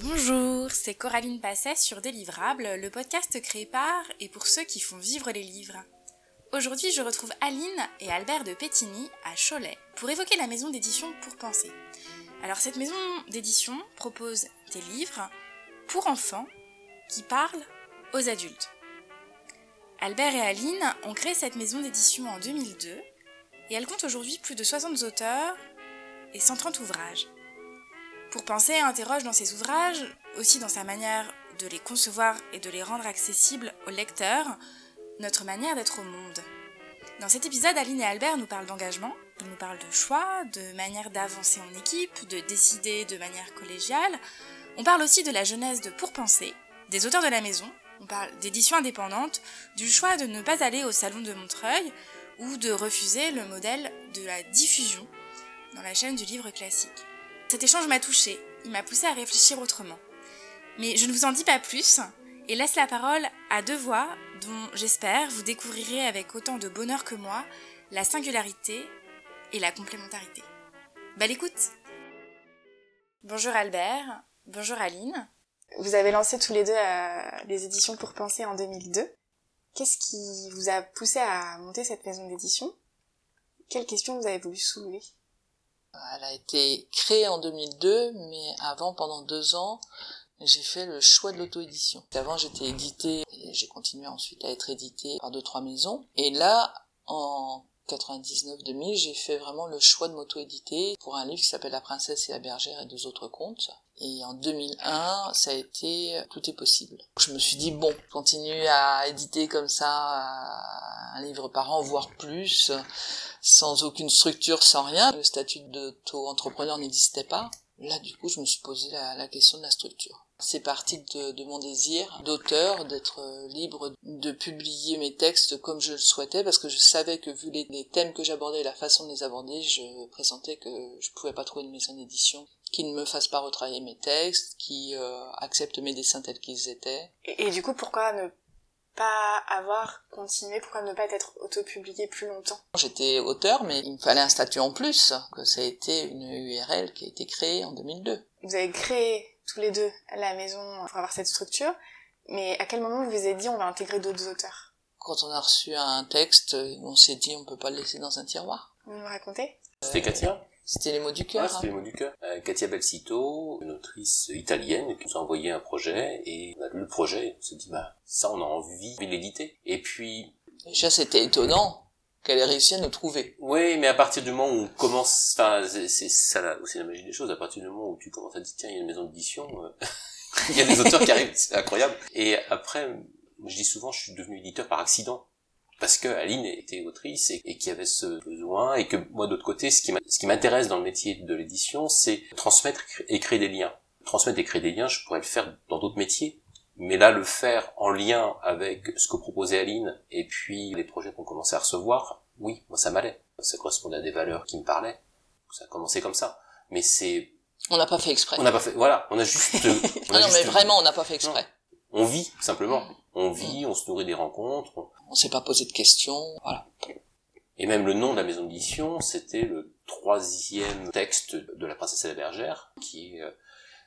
Bonjour, c'est Coraline Passet sur Délivrable, le podcast créé par et pour ceux qui font vivre les livres. Aujourd'hui, je retrouve Aline et Albert de Pétigny à Cholet pour évoquer la maison d'édition Pour Penser. Alors, cette maison d'édition propose des livres pour enfants qui parlent aux adultes. Albert et Aline ont créé cette maison d'édition en 2002 et elle compte aujourd'hui plus de 60 auteurs et 130 ouvrages. Pour penser interroge dans ses ouvrages, aussi dans sa manière de les concevoir et de les rendre accessibles aux lecteurs, notre manière d'être au monde. Dans cet épisode, Aline et Albert nous parlent d'engagement, ils nous parlent de choix, de manière d'avancer en équipe, de décider de manière collégiale. On parle aussi de la jeunesse de Pour Penser, des auteurs de la maison, on parle d'édition indépendante, du choix de ne pas aller au salon de Montreuil ou de refuser le modèle de la diffusion dans la chaîne du livre classique. Cet échange m'a touché, il m'a poussé à réfléchir autrement. Mais je ne vous en dis pas plus et laisse la parole à deux voix dont j'espère vous découvrirez avec autant de bonheur que moi la singularité et la complémentarité. Belle écoute Bonjour Albert, bonjour Aline. Vous avez lancé tous les deux euh, les éditions pour penser en 2002. Qu'est-ce qui vous a poussé à monter cette maison d'édition? Quelles questions vous avez voulu soulever? Elle a été créée en 2002, mais avant, pendant deux ans, j'ai fait le choix de l'auto-édition. Avant, j'étais édité et j'ai continué ensuite à être édité par deux, trois maisons. Et là, en 99-2000, j'ai fait vraiment le choix de m'auto-éditer pour un livre qui s'appelle La princesse et la bergère et deux autres contes. Et en 2001, ça a été Tout est possible. Je me suis dit, bon, continuer à éditer comme ça un livre par an, voire plus, sans aucune structure, sans rien. Le statut d'auto-entrepreneur n'existait pas. Là, du coup, je me suis posé la, question de la structure. C'est parti de, mon désir d'auteur, d'être libre de publier mes textes comme je le souhaitais, parce que je savais que vu les, les thèmes que j'abordais et la façon de les aborder, je pressentais que je pouvais pas trouver une maison d'édition qui ne me fasse pas retravailler mes textes, qui euh, accepte mes dessins tels qu'ils étaient. Et, du coup, pourquoi ne pas avoir continué, pourquoi ne pas être auto-publié plus longtemps? J'étais auteur, mais il me fallait un statut en plus, que ça a été une URL qui a été créée en 2002. Vous avez créé tous les deux la maison pour avoir cette structure, mais à quel moment vous vous avez dit on va intégrer d'autres auteurs? Quand on a reçu un texte, on s'est dit on peut pas le laisser dans un tiroir. Vous me racontez? C'était Katia c'était les mots du cœur. Ah, c'était les mots du cœur. Euh, Katia Belsito, une autrice italienne, qui nous a envoyé un projet et on a lu le projet et on s'est dit bah ça on a envie de l'éditer. Et puis déjà c'était étonnant qu'elle ait réussi à nous trouver. Oui, mais à partir du moment où on commence, enfin c'est ça aussi la magie des choses. À partir du moment où tu commences à dire tiens il y a une maison d'édition, euh, il y a des auteurs qui arrivent, c'est incroyable. Et après, je dis souvent je suis devenu éditeur par accident parce que Aline était autrice et, et qu'il y avait ce besoin et que moi d'autre côté ce qui m'intéresse dans le métier de l'édition c'est transmettre et créer des liens. Transmettre et créer des liens je pourrais le faire dans d'autres métiers. Mais là le faire en lien avec ce que proposait Aline et puis les projets qu'on commençait à recevoir oui moi ça m'allait. Ça correspondait à des valeurs qui me parlaient. Ça a commencé comme ça. Mais c'est on n'a pas fait exprès. On n'a pas fait voilà on a juste on a non mais vraiment on n'a pas fait exprès. On vit simplement on vit on se nourrit des rencontres on s'est pas posé de questions, voilà. Et même le nom de la maison d'édition, c'était le troisième texte de La princesse et la bergère, qui est euh,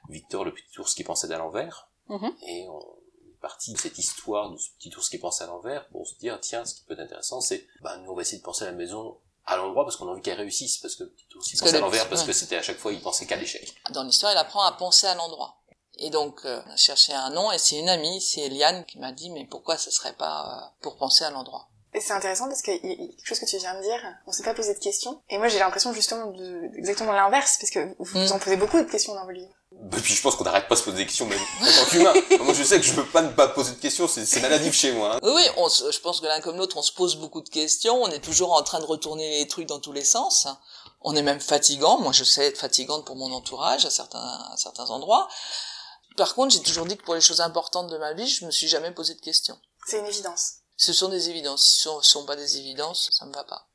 Victor le petit ours qui pensait à l'envers. Mhm. Et on est parti de cette histoire de ce petit ours qui pense à l'envers pour se dire, tiens, ce qui peut être intéressant, c'est, bah, nous on va essayer de penser à la maison à l'endroit parce qu'on a envie qu'elle réussisse, parce que le petit ours il pensait à l'envers, parce que c'était à chaque fois, il pensait qu'à l'échec. Dans l'histoire, il apprend à penser à l'endroit. Et donc, euh, on a cherché un nom, et c'est une amie, c'est Eliane, qui m'a dit, mais pourquoi ce serait pas euh, pour penser à l'endroit? Et c'est intéressant parce que quelque chose que tu viens de dire, on s'est pas posé de questions. Et moi j'ai l'impression justement de, exactement l'inverse, parce que vous vous mm. en posez beaucoup de questions dans vos livres. Et puis je pense qu'on n'arrête pas de se poser des questions même en tant qu'humain. moi je sais que je peux pas ne pas poser de questions, c'est maladif chez moi. Hein. Oui, on je pense que l'un comme l'autre on se pose beaucoup de questions, on est toujours en train de retourner les trucs dans tous les sens. On est même fatigant, moi je sais être fatigante pour mon entourage à certains, à certains endroits. Par contre, j'ai toujours dit que pour les choses importantes de ma vie, je me suis jamais posé de questions. C'est une évidence. Ce sont des évidences. Si ce ne sont pas des évidences, ça me va pas.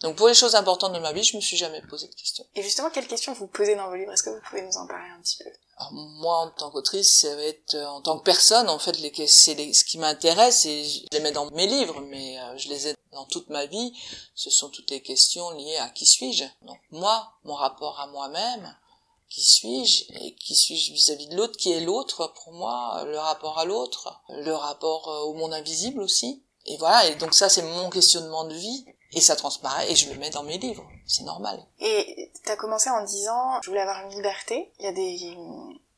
Donc pour les choses importantes de ma vie, je me suis jamais posé de questions. Et justement, quelles questions vous posez dans vos livres? Est-ce que vous pouvez nous en parler un petit peu? Alors moi, en tant qu'autrice, ça va être euh, en tant que personne, en fait, les, c'est ce qui m'intéresse et je les mets dans mes livres, mais euh, je les ai dans toute ma vie. Ce sont toutes les questions liées à qui suis-je? Donc moi, mon rapport à moi-même, qui suis-je et qui suis-je vis-à-vis de l'autre, qui est l'autre pour moi, le rapport à l'autre, le rapport euh, au monde invisible aussi. Et voilà, et donc ça c'est mon questionnement de vie et ça transparaît et je le mets dans mes livres, c'est normal. Et t'as commencé en disant je voulais avoir une liberté. Il y a des,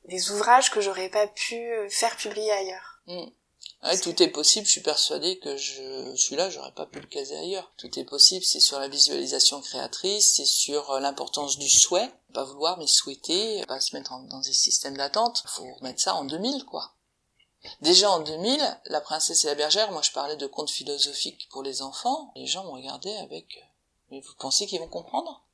des ouvrages que j'aurais pas pu faire publier ailleurs. Mm. Ouais, tout est possible, je suis persuadée que je suis là, j'aurais pas pu le caser ailleurs. Tout est possible, c'est sur la visualisation créatrice, c'est sur euh, l'importance du souhait, pas vouloir mais souhaiter, pas se mettre dans des systèmes d'attente. Faut remettre ça en 2000 quoi. Déjà en 2000, La princesse et la bergère, moi je parlais de contes philosophiques pour les enfants, les gens me regardaient avec euh, mais vous pensez qu'ils vont comprendre?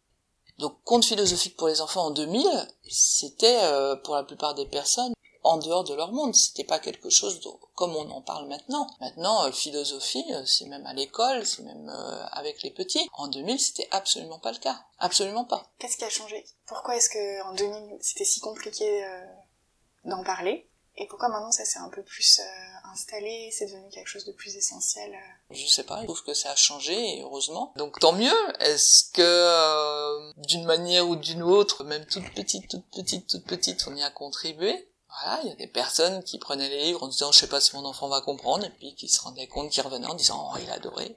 Donc contes philosophiques pour les enfants en 2000, c'était euh, pour la plupart des personnes en dehors de leur monde. C'était pas quelque chose comme on en parle maintenant. Maintenant, euh, philosophie, euh, c'est même à l'école, c'est même euh, avec les petits. En 2000, c'était absolument pas le cas. Absolument pas. Qu'est-ce qui a changé? Pourquoi est-ce que en 2000, c'était si compliqué d'en parler? Et pourquoi maintenant ça s'est un peu plus installé, c'est devenu quelque chose de plus essentiel Je sais pas, je trouve que ça a changé, heureusement. Donc tant mieux. Est-ce que d'une manière ou d'une autre, même toute petite, toute petite, toute petite, on y a contribué? Voilà, il y a des personnes qui prenaient les livres en disant je sais pas si mon enfant va comprendre et puis qui se rendaient compte, qui revenaient en disant oh il a adoré.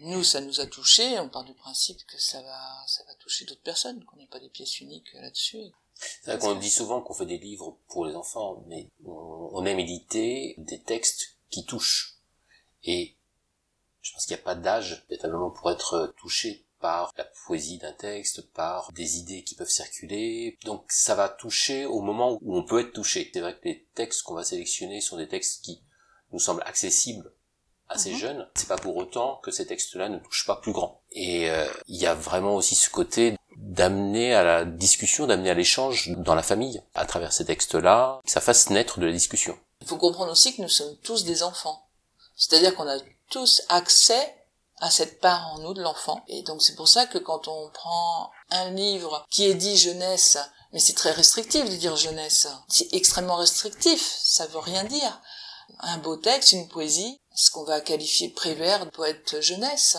Nous, ça nous a touché. On part du principe que ça va, ça va toucher d'autres personnes, qu'on n'est pas des pièces uniques là-dessus. C'est vrai qu'on dit souvent qu'on fait des livres pour les enfants, mais on aime éditer des textes qui touchent. Et je pense qu'il n'y a pas d'âge véritablement pour être touché par la poésie d'un texte, par des idées qui peuvent circuler. Donc ça va toucher au moment où on peut être touché. C'est vrai que les textes qu'on va sélectionner sont des textes qui nous semblent accessibles à ces mhm. jeunes. C'est pas pour autant que ces textes-là ne touchent pas plus grand. Et euh, il y a vraiment aussi ce côté d'amener à la discussion, d'amener à l'échange dans la famille à travers ces textes-là, que ça fasse naître de la discussion. Il faut comprendre aussi que nous sommes tous des enfants. C'est-à-dire qu'on a tous accès à cette part en nous de l'enfant. Et donc c'est pour ça que quand on prend un livre qui est dit jeunesse, mais c'est très restrictif de dire jeunesse, c'est extrêmement restrictif, ça veut rien dire. Un beau texte, une poésie, ce qu'on va qualifier prévert poète jeunesse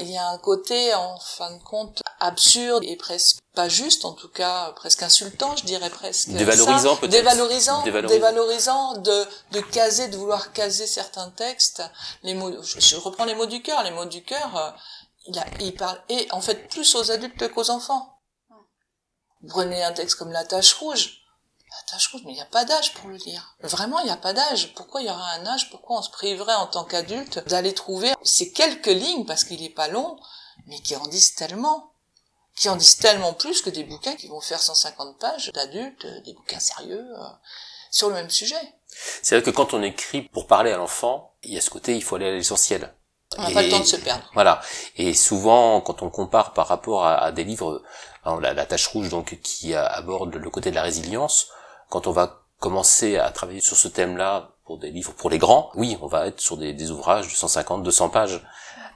il y a un côté, en fin de compte, absurde et presque pas juste, en tout cas presque insultant, je dirais presque. Dévalorisant peut-être. Dévalorisant, dévalorisant, de, de caser, de vouloir caser certains textes. Les mots, je, reprends les mots du cœur. Les mots du cœur, euh, il, a, il parle, et en fait plus aux adultes qu'aux enfants. Prenez un texte comme La Tache Rouge mais il n'y a pas d'âge pour le lire. Vraiment, il n'y a pas d'âge. Pourquoi il y aura un âge? Pourquoi on se priverait en tant qu'adulte d'aller trouver ces quelques lignes, parce qu'il n'est pas long, mais qui en disent tellement qui en disent tellement plus que des bouquins qui vont faire 150 pages d'adultes, des bouquins sérieux, euh, sur le même sujet. C'est vrai que quand on écrit pour parler à l'enfant, il y a ce côté, il faut aller à l'essentiel. On n'a pas le temps de se perdre. Voilà. Et souvent, quand on compare par rapport à, des livres, la, la, tâche rouge donc qui aborde le côté de la résilience, quand on va commencer à travailler sur ce thème-là pour des livres pour les grands, oui, on va être sur des, ouvrages de 150, 200 pages.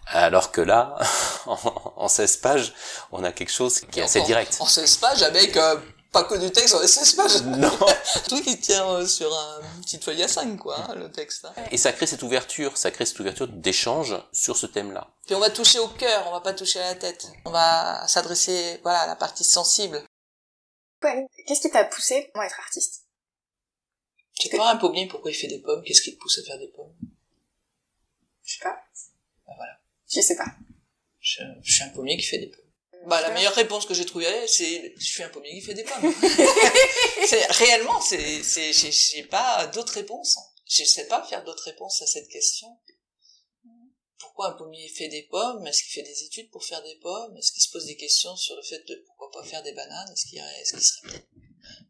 Alors que là, en, 16 pages, on a quelque chose qui est assez direct. En 16 pages avec euh, pas que du texte en 16 pages. Non. Tout qui tient euh, sur un petite feuille à 5 quoi, hein, le texte. Hein. Et ça crée cette ouverture, ça crée cette ouverture d'échange sur ce thème-là. Puis on va toucher au cœur, on va pas toucher à la tête. On va s'adresser voilà à la partie sensible. Qu'est-ce qui t'a poussé à être artiste? Tu sais pas un pommier, pourquoi il fait des pommes? Qu'est-ce qui te pousse à faire des pommes? Je sais pas. Bah voilà. Je sais pas. Je, suis un pommier qui fait des pommes. Bah, la meilleure réponse que j'ai trouvée, c'est je suis un pommier qui fait des pommes. c'est réellement, c'est c'est j'ai pas d'autres réponses. Je sais pas faire d'autres réponses à cette question. Pourquoi un pommier fait des pommes Est-ce qu'il fait des études pour faire des pommes Est-ce qu'il se pose des questions sur le fait de pourquoi pas faire des bananes Est-ce qu'il est serait peut-être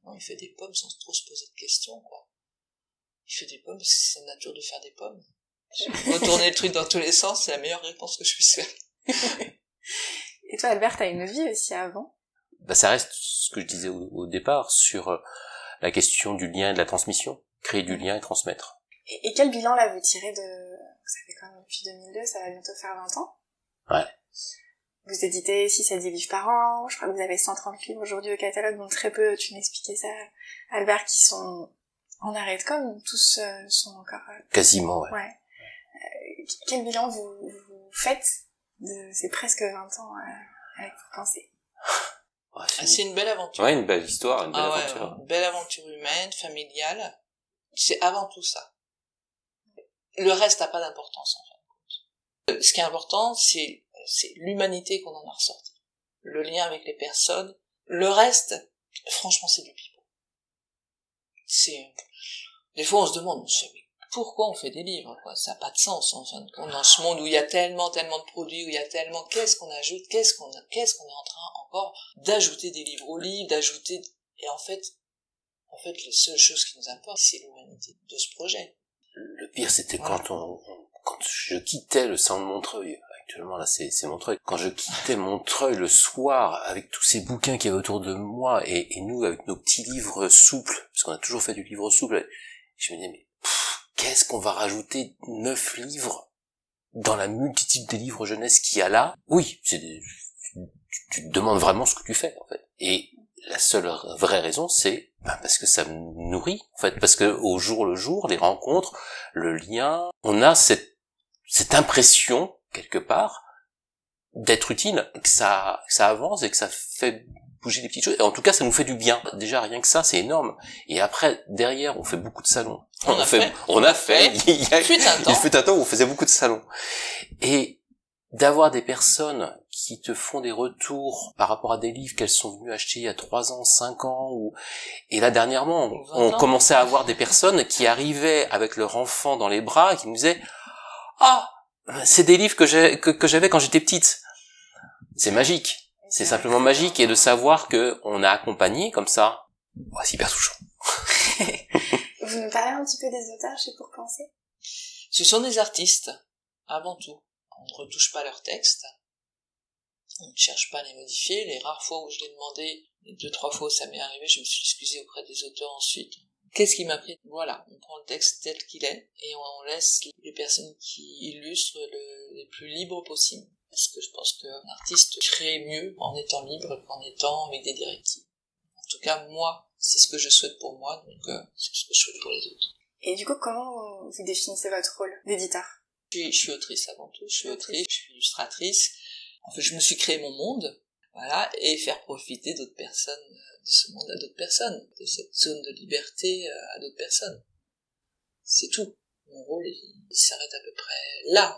Non, il fait des pommes sans trop se poser de questions, quoi. Il fait des pommes parce que c'est sa nature de faire des pommes. Retourner le truc dans tous les sens, c'est la meilleure réponse que je puisse faire. Et toi, Albert, t'as une vie aussi avant bah, Ça reste ce que je disais au, départ sur euh, la question du lien et de la transmission. Créer du lien et transmettre. Et, et quel bilan là vous tirez de, ça fait quand même depuis 2002, ça va bientôt faire 20 ans. Ouais. Vous éditez 6 à 10 livres par an, je crois que vous avez 130 livres aujourd'hui au catalogue, donc très peu, tu m'expliquais ça, Albert, qui sont en arrêt de com, tous euh, sont encore... Euh, Quasiment, ouais. ouais. Euh, quel bilan vous, vous, faites de ces presque 20 ans avec vos pensées? Ah, c'est une belle aventure. Ouais, une belle histoire, une belle Ah aventure. ouais, une belle aventure humaine, familiale. C'est avant tout ça. Le reste n'a pas d'importance en fin de compte. Euh, Ce qui est important, c'est l'humanité qu'on en a ressorti. Le lien avec les personnes. Le reste, franchement, c'est du pipeau. C'est des fois on se demande, mais pourquoi on fait des livres quoi? Ça n'a pas de sens en fin de compte dans ce monde où il y a tellement, tellement de produits, où il y a tellement, qu'est-ce qu'on ajoute, qu'est-ce qu'on, qu'est-ce qu'on est en train encore d'ajouter des livres au livre, d'ajouter et en fait, en fait, les seules choses qui nous importent, c'est l'humanité de ce projet. Le pire, c'était quand on, on- quand je quittais le centre de Montreuil. Actuellement, là, c'est, c'est Montreuil. Quand je quittais Montreuil le soir, avec tous ces bouquins qu'il y avait autour de moi, et, et nous, avec nos petits livres souples, parce qu'on a toujours fait du livre souple, je me disais, mais, pff, qu'est-ce qu'on va rajouter neuf livres dans la multitude des livres jeunesse qu'il y a là? Oui, c'est des, tu, tu te demandes vraiment ce que tu fais, en fait. Et la seule vraie raison, c'est ben, parce que ça me nourrit, en fait, parce que au jour le jour, les rencontres, le lien, on a cette cette impression quelque part d'être utile, que ça que ça avance et que ça fait bouger des petites choses. Et en tout cas, ça nous fait du bien. Déjà rien que ça, c'est énorme. Et après, derrière, on fait beaucoup de salons. On a fait. on a fait. Il y a, Fut un il temps. fut un temps où on faisait beaucoup de salons. Et d'avoir des personnes qui te font des retours par rapport à des livres qu'elles sont venues acheter il y a trois ans, cinq ans, ou et là dernièrement, Ou 20 on commençait à avoir des personnes qui arrivaient avec leur enfant dans les bras et qui nous disaient ah c'est des livres que j'ai que, que j'avais quand j'étais petite. C'est magique, c'est simplement magique et de savoir que on a accompagné comme ça, c'est hyper touchant. Vous nous parlez un petit peu des auteurs chez Pour Penser? Ce sont des artistes, avant tout. On ne retouche pas leurs textes. On ne cherche pas à les modifier. Les rares fois où je l'ai demandé, les deux, trois fois ça m'est arrivé, je me suis excusé auprès des auteurs ensuite. Qu'est-ce qui m'a pris? Voilà, on prend le texte tel qu'il est et on laisse les personnes qui illustrent le, les plus libres possible. Parce que je pense qu'un artiste crée mieux en étant libre qu'en étant avec des directives. En tout cas, moi, c'est ce que je souhaite pour moi, donc euh, c'est ce que je souhaite pour les autres. Et du coup, comment vous définissez votre rôle d'éditeur? Je suis, je suis autrice avant tout, je suis autrice, je suis illustratrice. En fait, je me suis créé mon monde, voilà, et faire profiter d'autres personnes, euh, de ce monde à d'autres personnes, de cette zone de liberté euh, à d'autres personnes. C'est tout. Mon rôle, il, il s'arrête à peu près là.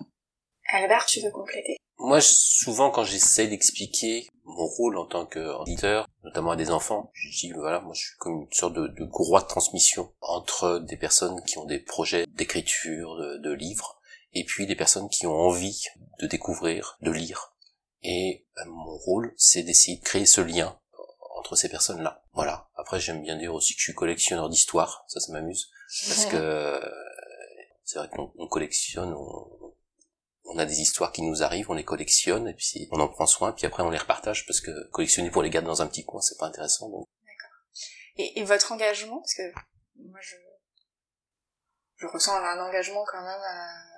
Albert, tu veux compléter? Moi, souvent, quand j'essaie d'expliquer mon rôle en tant qu'éditeur, notamment à des enfants, je dis, voilà, moi, je suis comme une sorte de, de courroie de transmission entre des personnes qui ont des projets d'écriture, de, de livres, et puis des personnes qui ont envie de découvrir, de lire. Et ben, mon rôle, c'est d'essayer de créer ce lien entre ces personnes-là. Voilà. Après, j'aime bien dire aussi que je suis collectionneur d'histoire. Ça, ça m'amuse. Parce que c'est vrai qu'on on collectionne, on, on a des histoires qui nous arrivent, on les collectionne, et puis on en prend soin, puis après on les repartage, parce que collectionner pour les garder dans un petit coin, c'est pas intéressant. Donc. et, et votre engagement Parce que moi, je, je ressens un engagement quand même euh,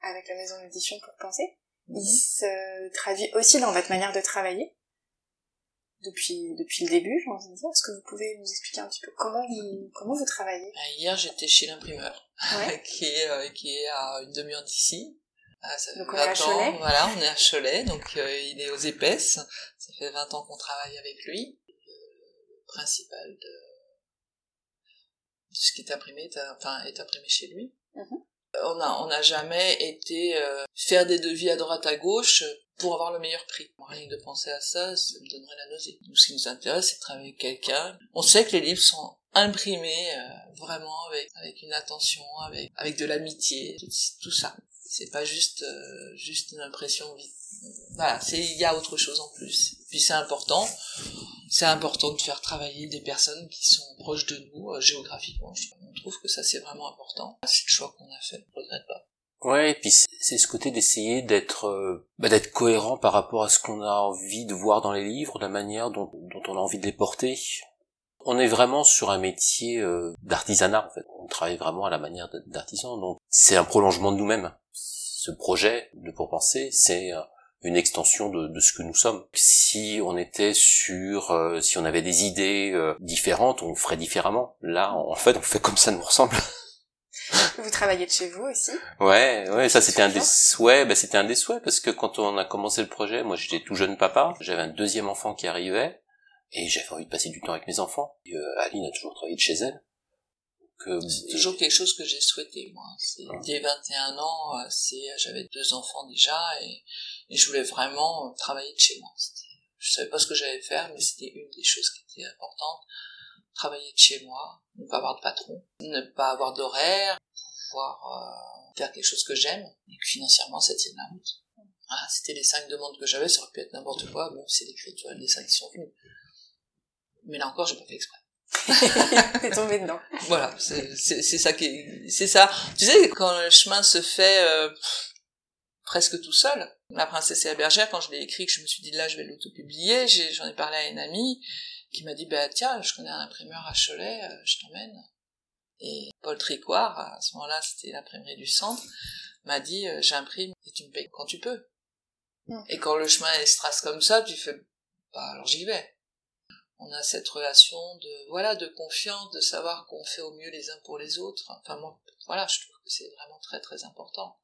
avec la maison d'édition Pour Penser. Il se traduit aussi dans votre manière de travailler depuis depuis le début, j'ai envie de dire. Est-ce que vous pouvez nous expliquer un petit peu comment vous comment vous travaillez? Ben, Hier, j'étais chez l'imprimeur, Ouais. qui est euh, qui est à une demi-heure d'ici. Ah, ça fait Donc, on est à 20 ans, Cholet Voilà, on est à Cholet, donc euh, il est aux épaisses. Ça fait 20 ans qu'on travaille avec lui. Le principal de, de ce qui est imprimé, est, enfin, est imprimé chez lui. On a on n'a jamais été euh, faire des devis à droite à gauche pour avoir le meilleur prix. Rien que de penser à ça, ça me donnerait la nausée. Nous, ce qui nous intéresse, c'est de travailler avec quelqu'un. On sait que les livres sont imprimés euh, vraiment avec avec une attention, avec avec de l'amitié, tout, tout ça. C'est pas juste euh, juste une impression vide. Voilà, il y a autre chose en plus. Puis c'est important, c'est important de faire travailler des personnes qui sont proches de nous euh, géographiquement. On trouve que ça c'est vraiment important. C'est le choix qu'on a fait, je regrette pas. Ouais, et puis c'est ce côté d'essayer d'être euh, bah, d'être cohérent par rapport à ce qu'on a envie de voir dans les livres, la manière dont, dont on a envie de les porter. On est vraiment sur un métier euh, d'artisanat en fait. On travaille vraiment à la manière d'artisan, donc c'est un prolongement de nous-mêmes. Ce projet de pour penser, c'est euh, une extension de, de ce que nous sommes. Si on était sur, euh, si on avait des idées euh, différentes, on ferait différemment. Là, en fait, on fait comme ça nous ressemble. Vous travaillez de chez vous aussi? Ouais, ouais, ça c'était un des souhaits, bah, c'était un des souhaits parce que quand on a commencé le projet, moi j'étais tout jeune papa, j'avais un deuxième enfant qui arrivait et j'avais envie de passer du temps avec mes enfants. Et, euh, Aline a toujours travaillé de chez elle. Euh, c'est toujours quelque chose que j'ai souhaité moi. C'est, dès 21 ans, euh, c'est j'avais deux enfants déjà et, et je voulais vraiment travailler de chez moi. je savais pas ce que j'allais faire, mais c'était une des choses qui était importante. Travailler de chez moi, ne pas avoir de patron, ne pas avoir d'horaire, pouvoir euh, faire quelque chose que j'aime et que financièrement ça tienne la route. Ah, c'était les cinq demandes que j'avais, ça aurait pu être n'importe quoi. Bon, c'est l'écriture et les cinq qui sont venus. Mais là encore, j'ai pas fait exprès. T'es tombé dedans. Voilà, c'est ça qui, c'est ça. Tu sais, quand le chemin se fait euh, presque tout seul. La princesse et la bergère, quand je l'ai écrit, que je me suis dit là, je vais l'auto-publier, j'en ai, parlé à une amie qui m'a dit bah tiens, je connais un imprimeur à Cholet, euh, je t'emmène. Et Paul Tricoire, à ce moment-là, c'était l'imprimerie du centre, m'a dit euh, j'imprime et tu me payes quand tu peux. Et quand le chemin est trace comme ça, tu fais bah alors j'y vais on a cette relation de voilà de confiance, de savoir qu'on fait au mieux les uns pour les autres. Enfin moi, voilà, je trouve que c'est vraiment très très important.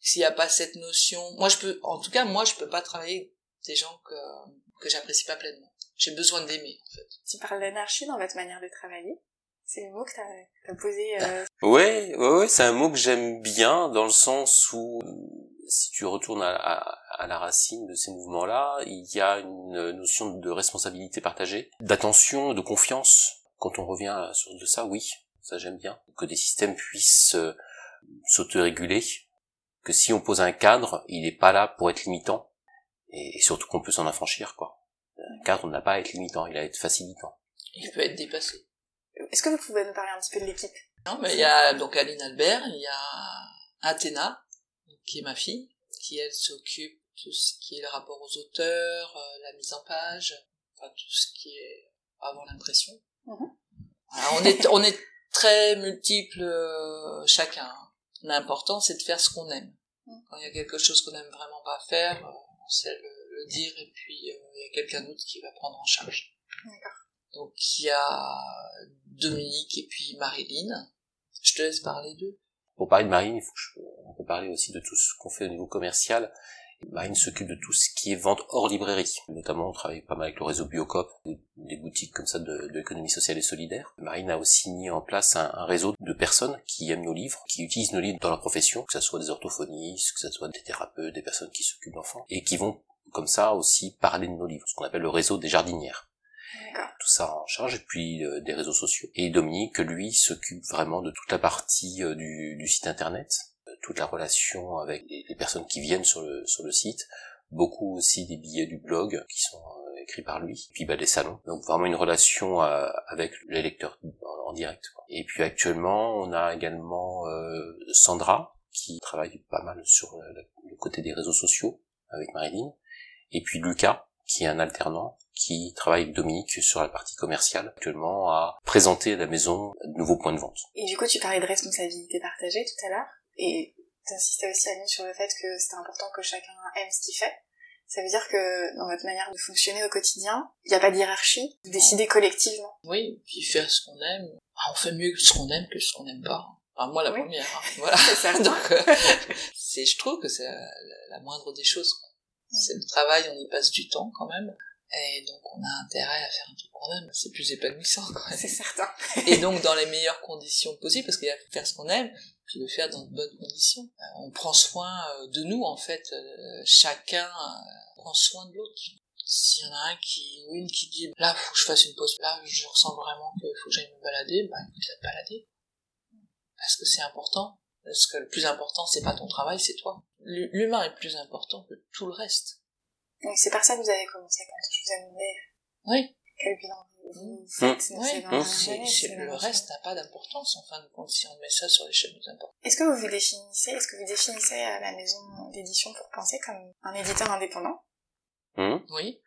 S'il n'y a pas cette notion, moi je peux, en tout cas moi je peux pas travailler avec des gens que que j'apprécie pas pleinement. J'ai besoin d'aimer en fait. Tu parles d'anarchie dans votre manière de travailler. C'est le mot que tu as, posé. Euh... Ouais, ouais, ouais c'est un mot que j'aime bien dans le sens où si tu retournes à, à, la racine de ces mouvements-là, il y a une notion de responsabilité partagée, d'attention, de confiance. Quand on revient à la source de ça, oui, ça j'aime bien. Que des systèmes puissent euh, s'autoréguler, que si on pose un cadre, il n'est pas là pour être limitant, et, surtout qu'on peut s'en affranchir, quoi. Un cadre n'a pas à être limitant, il a à être facilitant. Il peut être dépassé. Est-ce que vous pouvez nous parler un petit peu de l'équipe? Non, mais il y a donc Aline Albert, il y a Athéna, qui est ma fille, qui elle s'occupe de tout ce qui est le rapport aux auteurs, euh, la mise en page, enfin tout ce qui est avant l'impression. Mhm. on est on est très multiples euh, chacun. L'important c'est de faire ce qu'on aime. Mhm. Quand il y a quelque chose qu'on aime vraiment pas faire, euh, on sait le, dire et puis il y a quelqu'un d'autre qui va prendre en charge. Donc il y a Dominique et puis Marilyn. Je te laisse parler d'eux. Pour parler de Marine, on peut parler aussi de tout ce qu'on fait au niveau commercial. Marine s'occupe de tout ce qui est vente hors librairie. Notamment, on travaille pas mal avec le réseau Biocop, des boutiques comme ça de, l'économie sociale et solidaire. Marine a aussi mis en place un, réseau de personnes qui aiment nos livres, qui utilisent nos livres dans leur profession, que ce soit des orthophonistes, que ce soit des thérapeutes, des personnes qui s'occupent d'enfants, et qui vont comme ça aussi parler de nos livres, ce qu'on appelle le réseau des jardinières tout ça en charge, et puis euh, des réseaux sociaux. Et Dominique, lui, s'occupe vraiment de toute la partie euh, du, site internet, euh, toute la relation avec les, personnes qui viennent sur le, sur le site, beaucoup aussi des billets du blog qui sont écrits par lui, puis bah, des salons. Donc vraiment une relation avec les lecteurs en, direct. Et puis actuellement, on a également Sandra, qui travaille pas mal sur le, le côté des réseaux sociaux avec Marilyn, et puis Lucas, qui est un alternant, qui travaille avec Dominique sur la partie commerciale actuellement à présenter à la maison de nouveaux points de vente. Et du coup, tu parlais de responsabilité partagée tout à l'heure, et t'insistais aussi, Annie, sur le fait que c'était important que chacun aime ce qu'il fait. Ça veut dire que dans votre manière de fonctionner au quotidien, il n'y a pas de hiérarchie, vous décidez collectivement. Oui, puis faire ce qu'on aime, ah, on fait mieux ce qu'on aime que ce qu'on n'aime pas. Enfin, moi la première, hein. voilà. Donc, euh, c'est, je trouve que c'est la, moindre des choses. C'est le travail, on y passe du temps quand même. Et donc on a intérêt à faire un truc qu'on aime, c'est plus épanouissant quand C'est certain. et donc dans les meilleures conditions possibles, parce qu'il y a faire ce qu'on aime, puis le faire dans de bonnes conditions. Euh, on prend soin euh, de nous en fait, euh, chacun prend soin de l'autre. S'il y en a un qui, ou une qui dit, là, faut que je fasse une pause, là, je ressens vraiment qu'il faut que j'aille me balader, bah, écoute, te balader. Parce que c'est important. Parce que le plus important, c'est pas ton travail, c'est toi. L'humain est plus important que tout le reste. Donc c'est par ça que vous avez commencé quand je vous ai demandé oui. quel bilan vous mmh. faites. Oui. le reste n'a pas d'importance en fin de compte si on met ça sur l'échelle des importances. Est-ce que vous vous définissez, est-ce que vous définissez euh, la maison d'édition pour penser comme un éditeur indépendant? Mmh. Oui.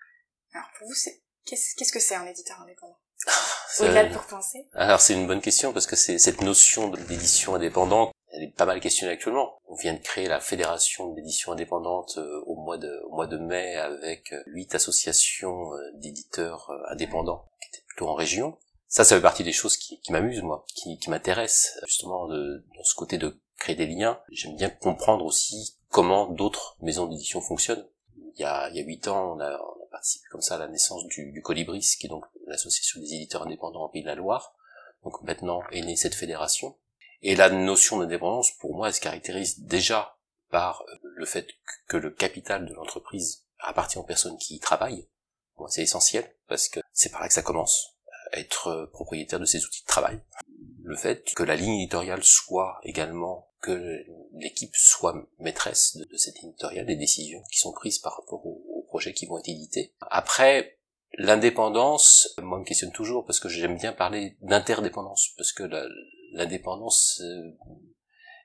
Alors pour vous, c'est qu'est-ce que c'est un éditeur indépendant? Au-delà de pour penser? Alors c'est une bonne question parce que c'est cette notion d'édition indépendante elle est pas mal questionnée actuellement. On vient de créer la fédération d'édition indépendante euh, au mois de au mois de mai avec euh, huit associations euh, d'éditeurs indépendants qui étaient plutôt en région. ça, ça fait partie des choses qui, qui m'amusent, moi, qui, qui m'intéressent, justement, de, dans ce côté de créer des liens. J'aime bien comprendre aussi comment d'autres maisons d'édition fonctionnent. Il y a, il y a huit ans, on a, on a participé comme ça à la naissance du, du Colibris, qui est donc l'association des éditeurs indépendants en Pays de la Loire. Donc maintenant est née cette fédération. Et la notion d'indépendance, pour moi, elle se caractérise déjà par le fait que le capital de l'entreprise appartient aux personnes qui y travaillent. Bon, c'est essentiel, parce que c'est par là que ça commence être propriétaire de ses outils de travail. Le fait que la ligne éditoriale soit également, que l'équipe soit maîtresse de, cette éditoriale, des décisions qui sont prises par rapport aux, projets qui vont être édités. Après, l'indépendance, moi me questionne toujours parce que j'aime bien parler d'interdépendance, parce que l'indépendance, euh,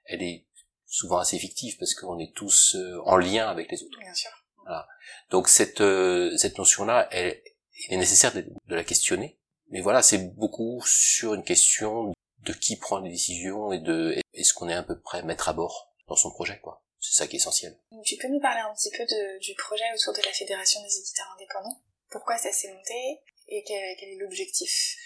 elle est souvent assez fictive parce qu'on est tous euh, en lien avec les autres. Bien sûr. Voilà. Donc cette euh, cette notion-là, elle, il est nécessaire de, de, la questionner mais voilà, c'est beaucoup sur une question de qui prend les décisions et de est-ce qu'on est à peu près mettre à bord dans son projet, quoi. C'est ça qui est essentiel. Tu peux nous parler un petit peu de, du projet autour de la Fédération des éditeurs indépendants? Pourquoi ça s'est monté et quel, quel est l'objectif?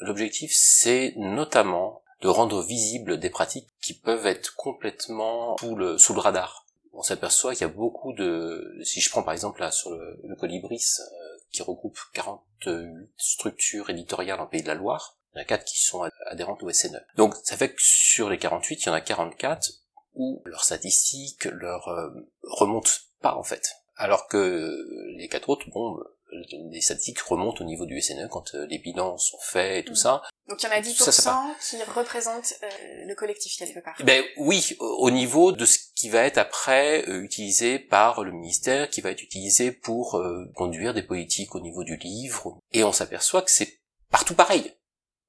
L'objectif, c'est notamment de rendre visibles des pratiques qui peuvent être complètement sous le, radar. On s'aperçoit qu'il y a beaucoup de... Si je prends par exemple là sur le, le Colibris, euh, qui regroupe 48 structures éditoriales en Pays de la Loire. Il y en a 4 qui sont adhérentes au SNE. Donc ça fait que sur les 48, il y en a 44 où leurs statistiques leur euh, remontent pas en fait. Alors que les quatre autres, bon, les statistiques remontent au niveau du SNE quand euh, les bilans sont faits et tout mmh. ça. Donc il y en a 10% qui représentent euh, le collectif quelque part. Ben oui, au niveau de ce qui va être après euh, utilisé par le ministère, qui va être utilisé pour euh, conduire des politiques au niveau du livre. Et on s'aperçoit que c'est partout pareil.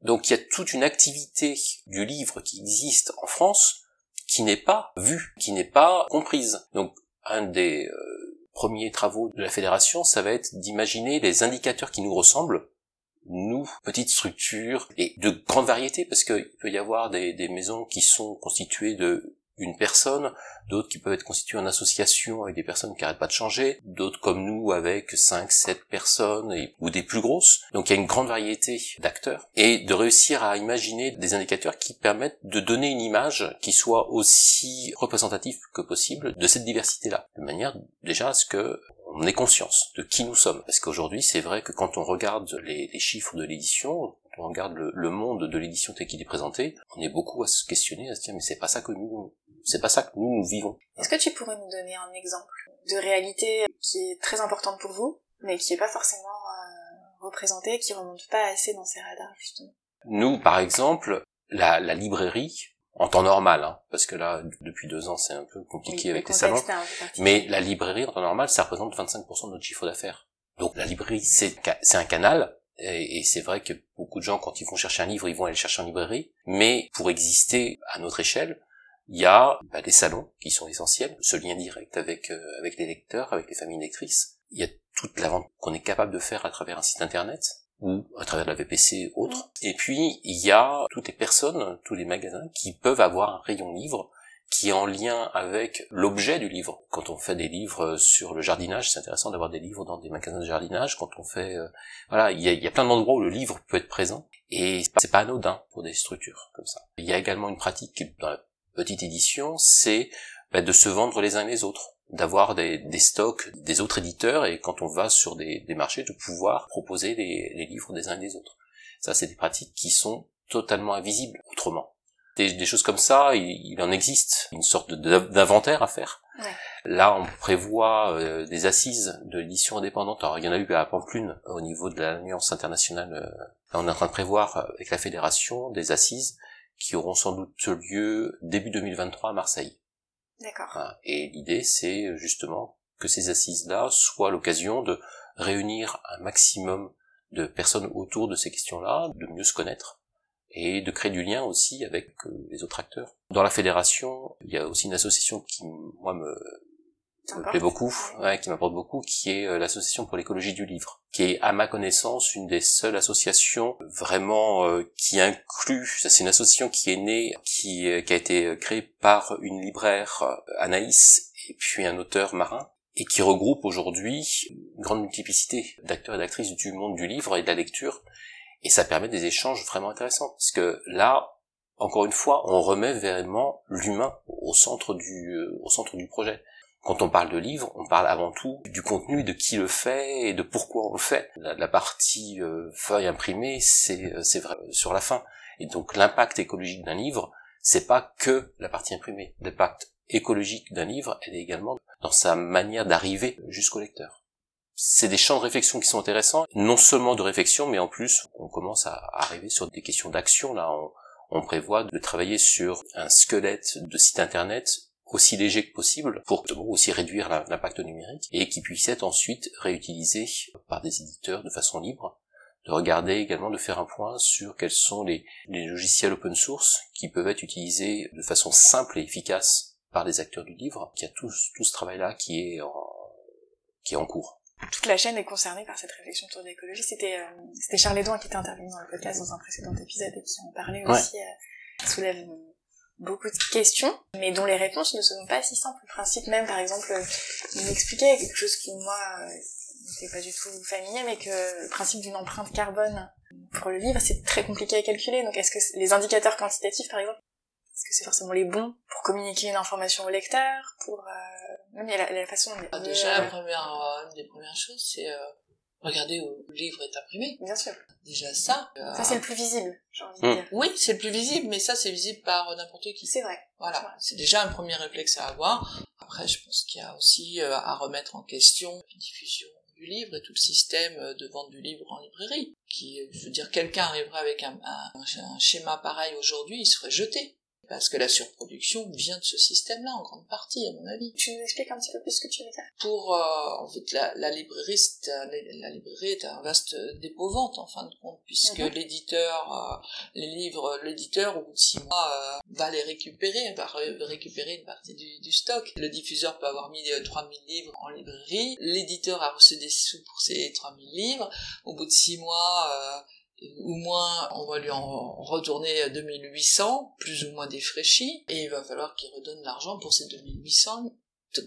Donc il y a toute une activité du livre qui existe en France qui n'est pas vue, qui n'est pas comprise. Donc un des premiers travaux de la fédération, ça va être d'imaginer des indicateurs qui nous ressemblent nous, petites structures, et de grande variété, parce qu'il peut y avoir des, des maisons qui sont constituées de une personne, d'autres qui peuvent être constituées en association avec des personnes qui n'arrêtent pas de changer, d'autres comme nous avec 5, 7 personnes ou des plus grosses. Donc il y a une grande variété d'acteurs et de réussir à imaginer des indicateurs qui permettent de donner une image qui soit aussi représentative que possible de cette diversité-là, de manière déjà à ce que on ait conscience de qui nous sommes. Parce qu'aujourd'hui, c'est vrai que quand on regarde les, chiffres de l'édition, on regarde le, monde de l'édition tel qu'il est présenté, on est beaucoup à se questionner, à se dire mais c'est pas ça que nous, c'est pas ça que nous nous vivons. Est-ce que tu pourrais nous donner un exemple de réalité qui est très importante pour vous, mais qui est pas forcément euh, représentée, qui remonte pas assez dans ces radars justement? Nous, par exemple, la, la librairie, en temps normal, hein, parce que là, depuis deux ans, c'est un peu compliqué avec les salons. Mais la librairie, en temps normal, ça représente 25% de notre chiffre d'affaires. Donc la librairie, c'est un canal, et, c'est vrai que beaucoup de gens, quand ils vont chercher un livre, ils vont aller le chercher en librairie. Mais pour exister à notre échelle, il y a bah, des salons qui sont essentiels, ce lien direct avec euh, avec les lecteurs, avec les familles lectrices. Il y a toute la vente qu'on est capable de faire à travers un site internet ou à travers la VPC autre. Et puis, il y a toutes les personnes, tous les magasins qui peuvent avoir un rayon livre qui est en lien avec l'objet du livre. Quand on fait des livres sur le jardinage, c'est intéressant d'avoir des livres dans des magasins de jardinage. Quand on fait, euh, voilà, il y a, plein d'endroits où le livre peut être présent et c'est pas, anodin pour des structures comme ça. Il y a également une pratique dans la petite édition, c'est bah, de se vendre les uns les autres d'avoir des, stocks des autres éditeurs et quand on va sur des, des marchés de pouvoir proposer les, les, livres des uns et des autres. Ça, c'est des pratiques qui sont totalement invisibles autrement. Des, des choses comme ça, il, en existe une sorte d'inventaire à faire. Ouais. Là, on prévoit euh, des assises de l'édition indépendante. Alors, il y en a eu à Pamplune au niveau de l'Alliance internationale. Euh, on est en train de prévoir avec la fédération des assises qui auront sans doute lieu début 2023 à Marseille. D'accord. Et l'idée, c'est justement que ces assises-là soient l'occasion de réunir un maximum de personnes autour de ces questions-là, de mieux se connaître et de créer du lien aussi avec euh, les autres acteurs. Dans la fédération, il y a aussi une association qui, moi, me, me plaît beaucoup, ouais, qui m'apporte beaucoup, qui est euh, l'association pour l'écologie du livre, qui est à ma connaissance une des seules associations vraiment euh, qui inclut, c'est une association qui est née, qui, qui a été créée par une libraire Anaïs et puis un auteur marin et qui regroupe aujourd'hui une grande multiplicité d'acteurs et d'actrices du monde du livre et de la lecture Et ça permet des échanges vraiment intéressants. Parce que là, encore une fois, on remet vraiment l'humain au centre du, euh, au centre du projet. Quand on parle de livre, on parle avant tout du contenu, de qui le fait et de pourquoi on le fait. La, partie euh, feuille imprimée, c'est euh, c'est vrai sur la fin. Et donc l'impact écologique d'un livre, c'est pas que la partie imprimée. L'impact écologique d'un livre, elle est également dans sa manière d'arriver jusqu'au lecteur. C'est des champs de réflexion qui sont intéressants, non seulement de réflexion, mais en plus, on commence à arriver sur des questions d'action. Là, on, prévoit de travailler sur un squelette de site internet aussi léger que possible pour aussi réduire l'impact numérique et qui puisse être ensuite réutilisé par des éditeurs de façon libre de regarder également de faire un point sur quels sont les, logiciels open source qui peuvent être utilisés de façon simple et efficace par les acteurs du livre. Il y a tout, ce travail-là qui est qui est en cours toute la chaîne est concernée par cette réflexion autour de l'écologie. C'était euh, c'était Charles Edouin qui était intervenu dans le podcast dans un précédent épisode et qui en parlait aussi. Euh, soulève beaucoup de questions, mais dont les réponses ne sont pas si simples. Le principe même, par exemple, il m'expliquait quelque chose qui moi euh, n'était pas du tout familier, mais que le principe d'une empreinte carbone pour le livre, c'est très compliqué à calculer. Donc, est-ce que les indicateurs quantitatifs, par exemple, est-ce que c'est forcément les bons pour communiquer une information au lecteur, pour euh, la, façon. Ah, déjà, la première, euh, une des premières choses, c'est euh, regarder où le livre est imprimé. Bien sûr. Déjà ça. ça c'est le plus visible, j'ai envie de hmm. dire. Oui, c'est le plus visible, mais ça c'est visible par n'importe qui. C'est vrai. Voilà, c'est déjà un premier réflexe à avoir. Après, je pense qu'il y a aussi à remettre en question la diffusion du livre et tout le système de vente du livre en librairie. Qui, je veux dire, quelqu'un arriverait avec un, un schéma pareil aujourd'hui, il serait jeté parce que la surproduction vient de ce système-là en grande partie, à mon avis. Tu nous expliques un petit peu plus ce que tu veux dire? Pour, euh, en fait, la, la librairie, la, librairie est un vaste dépôt-vente en fin de compte, puisque mhm. l'éditeur, euh, les livres, l'éditeur au bout de six mois euh, va les récupérer, va récupérer une partie du, du, stock. Le diffuseur peut avoir mis 3000 livres en librairie, l'éditeur a reçu des sous pour ces 3000 livres. Au bout de six mois ou moins on va lui en retourner 2800, plus ou moins défraîchi, et il va falloir qu'il redonne l'argent pour ces 2800.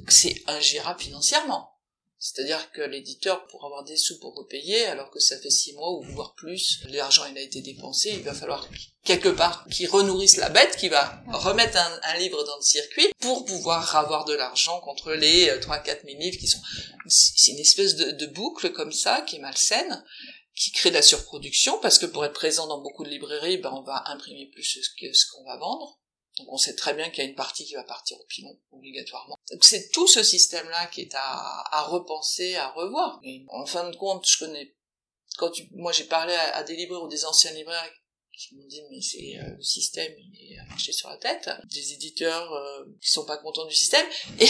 C'est ingérable financièrement. C'est-à-dire que l'éditeur, pour avoir des sous pour repayer, alors que ça fait six mois ou voire plus, l'argent il a été dépensé, il va falloir quelque part qu'il renourrisse la bête, qui va remettre un, livre dans le circuit pour pouvoir avoir de l'argent contre les 3-4 euh, 000 livres qui sont... C'est une espèce de boucle comme ça qui est malsaine qui crée de la surproduction parce que pour être présent dans beaucoup de librairies, ben on va imprimer plus que ce qu'on va vendre. Donc on sait très bien qu'il y a une partie qui va partir au pilon obligatoirement. C'est tout ce système-là qui est à, à repenser, à revoir. Et en fin de compte, je connais quand tu, moi j'ai parlé à, des libraires ou des anciens libraires qui m'ont dit mais c'est euh, le système il est marché sur la tête des éditeurs euh, qui sont pas contents du système et,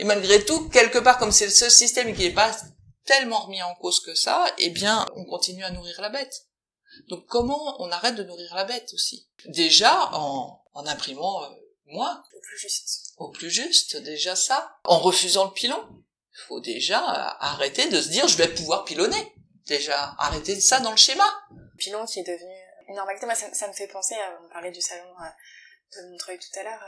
et malgré tout quelque part comme c'est seul système qui est pas tellement remis en cause que ça, eh bien, on continue à nourrir la bête. Donc comment on arrête de nourrir la bête aussi? Déjà en, en imprimant euh, moins. Au plus juste. Au plus juste, déjà ça. En refusant le pilon. Il faut déjà euh, arrêter de se dire je vais pouvoir pilonner. Déjà, arrêter ça dans le schéma. Pilon qui est devenu une normalité, moi ça, me fait penser, à, on parlait du salon euh, de Montreuil tout à l'heure,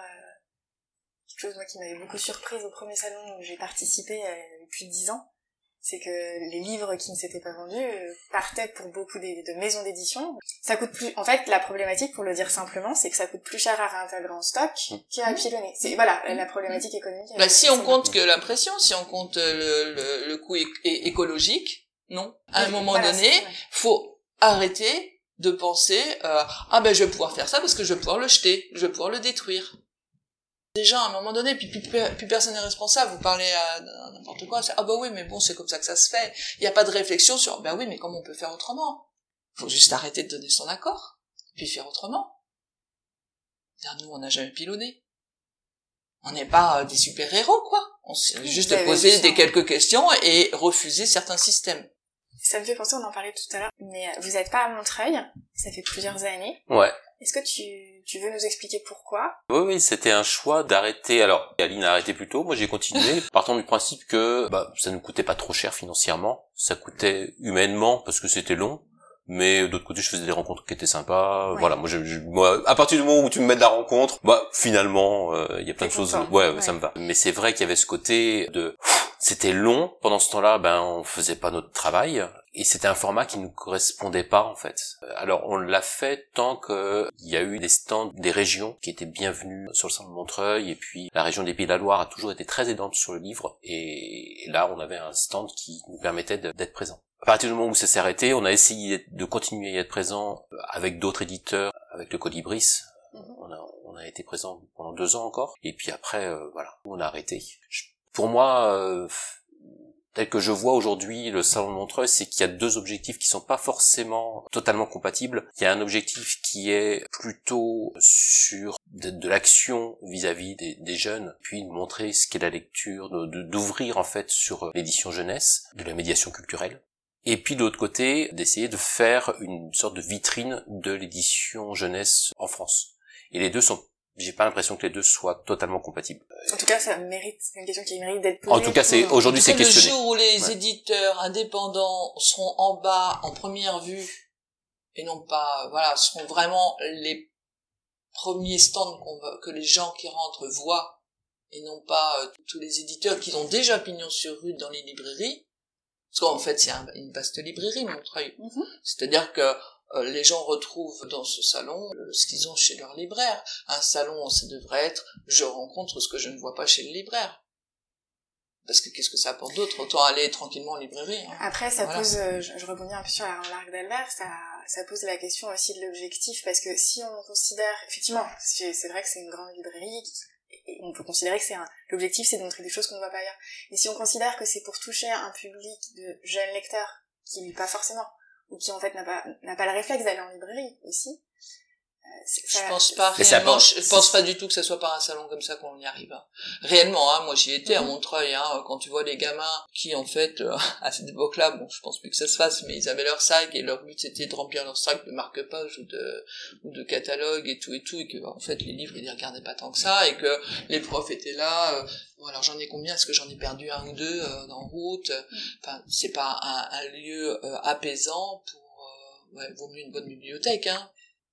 quelque chose moi qui m'avait beaucoup surprise au premier salon où j'ai participé il y a plus de dix ans c'est que les livres qui ne s'étaient pas vendus euh, partaient pour beaucoup de, maisons d'édition. Ça coûte plus. En fait, la problématique, pour le dire simplement, c'est que ça coûte plus cher à réintégrer en stock qu'à pilonner. C'est voilà la problématique économique. Bah, si on compte que l'impression, si on compte le, le, le coût écologique, non? À un moment donné, faut arrêter de penser euh, ah ben je vais pouvoir faire ça parce que je vais pouvoir le jeter, je vais pouvoir le détruire. Déjà, à un moment donné, puis, plus personne n'est responsable, vous parlez à, n'importe quoi, c'est, ah bah oui, mais bon, c'est comme ça que ça se fait. Il n'y a pas de réflexion sur, ben oui, mais comment on peut faire autrement? Faut juste arrêter de donner son accord, puis faire autrement. Nous, on n'a jamais pilonné. On n'est pas euh, des super-héros, quoi. On s'est juste posé des quelques questions et refuser certains systèmes. Ça me fait penser, on en parlait tout à l'heure, mais euh, vous n'êtes pas à Montreuil, ça fait plusieurs années. Ouais. Est-ce que tu, tu veux nous expliquer pourquoi? Oui, oui, c'était un choix d'arrêter. Alors, Aline a arrêté plus tôt, moi j'ai continué, partant du principe que bah, ça ne coûtait pas trop cher financièrement, ça coûtait humainement parce que c'était long, mais d'autre côté je faisais des rencontres qui étaient sympas. Voilà moi, je, moi à partir du moment où tu me mets de la rencontre bah finalement euh, il y a plein de choses ouais, ça me va. Mais c'est vrai qu'il y avait ce côté de c'était long. Pendant ce temps-là ben on faisait pas notre travail. Et c'était un format qui nous correspondait pas en fait. Alors on l'a fait tant qu'il y a eu des stands des régions qui étaient bienvenus sur le centre de Montreuil. Et puis la région des Pays de la Loire a toujours été très aidante sur le livre. Et, là on avait un stand qui nous permettait d'être présent. À partir du moment où ça s'est arrêté, on a essayé de continuer à y être présent avec d'autres éditeurs, avec le Colibris. Mhm. On a, on a été présent pendant deux ans encore et puis après euh, voilà on a arrêté. pour moi euh, tel que je vois aujourd'hui le salon de Montreuil, c'est qu'il y a deux objectifs qui sont pas forcément totalement compatibles. Il y a un objectif qui est plutôt sur de, l'action vis-à-vis des, jeunes, puis de montrer ce qu'est la lecture, d'ouvrir en fait sur l'édition jeunesse, de la médiation culturelle. Et puis de l'autre côté, d'essayer de faire une sorte de vitrine de l'édition jeunesse en France. Et les deux sont j'ai pas l'impression que les deux soient totalement compatibles. En tout cas, ça mérite, c'est une question qui mérite d'être posée. En tout cas, c'est, aujourd'hui, c'est questionné. Le jour où les éditeurs indépendants seront en bas, en première vue, et non pas, voilà, seront vraiment les premiers stands que les gens qui rentrent voient, et non pas euh, tous les éditeurs qui ont déjà pignon sur rue dans les librairies, parce qu'en fait, c'est une vaste librairie, Montreuil. Mm C'est-à-dire que euh, les gens retrouvent dans ce salon euh, ce qu'ils ont chez leur libraire. Un salon, ça devrait être je rencontre ce que je ne vois pas chez le libraire. Parce que qu'est-ce que ça apporte d'autre? Autant aller tranquillement en librairie. Hein. Après, ça pose, euh, je, rebondis un peu sur l'arc d'Albert, ça, ça pose la question aussi de l'objectif, parce que si on considère, effectivement, c'est vrai que c'est une grande librairie, et on peut considérer que c'est un, l'objectif c'est de montrer des choses qu'on ne voit pas ailleurs. Mais si on considère que c'est pour toucher un public de jeunes lecteurs, qui lit pas forcément, ou qui en fait n'a pas n'a pas le réflexe d'aller en librairie aussi. Euh, je pense pas réellement, je pense pas du tout que ça soit par un salon comme ça qu'on y arrive. Hein. Réellement, hein, moi j'y étais à mhm. Montreuil, hein, quand tu vois les gamins qui en fait euh, à cette époque-là, bon, je pense plus que ça se fasse, mais ils avaient leur sac et leur but c'était de remplir leur sac de marque-page ou de ou de catalogue et tout et tout et que en fait les livres ils les regardaient pas tant que ça et que les profs étaient là. Euh, bon alors j'en ai combien? Est-ce que j'en ai perdu un ou deux euh, en route? Mhm. Enfin, c'est pas un, un lieu apaisant pour ouais, vaut mieux une bonne bibliothèque, hein.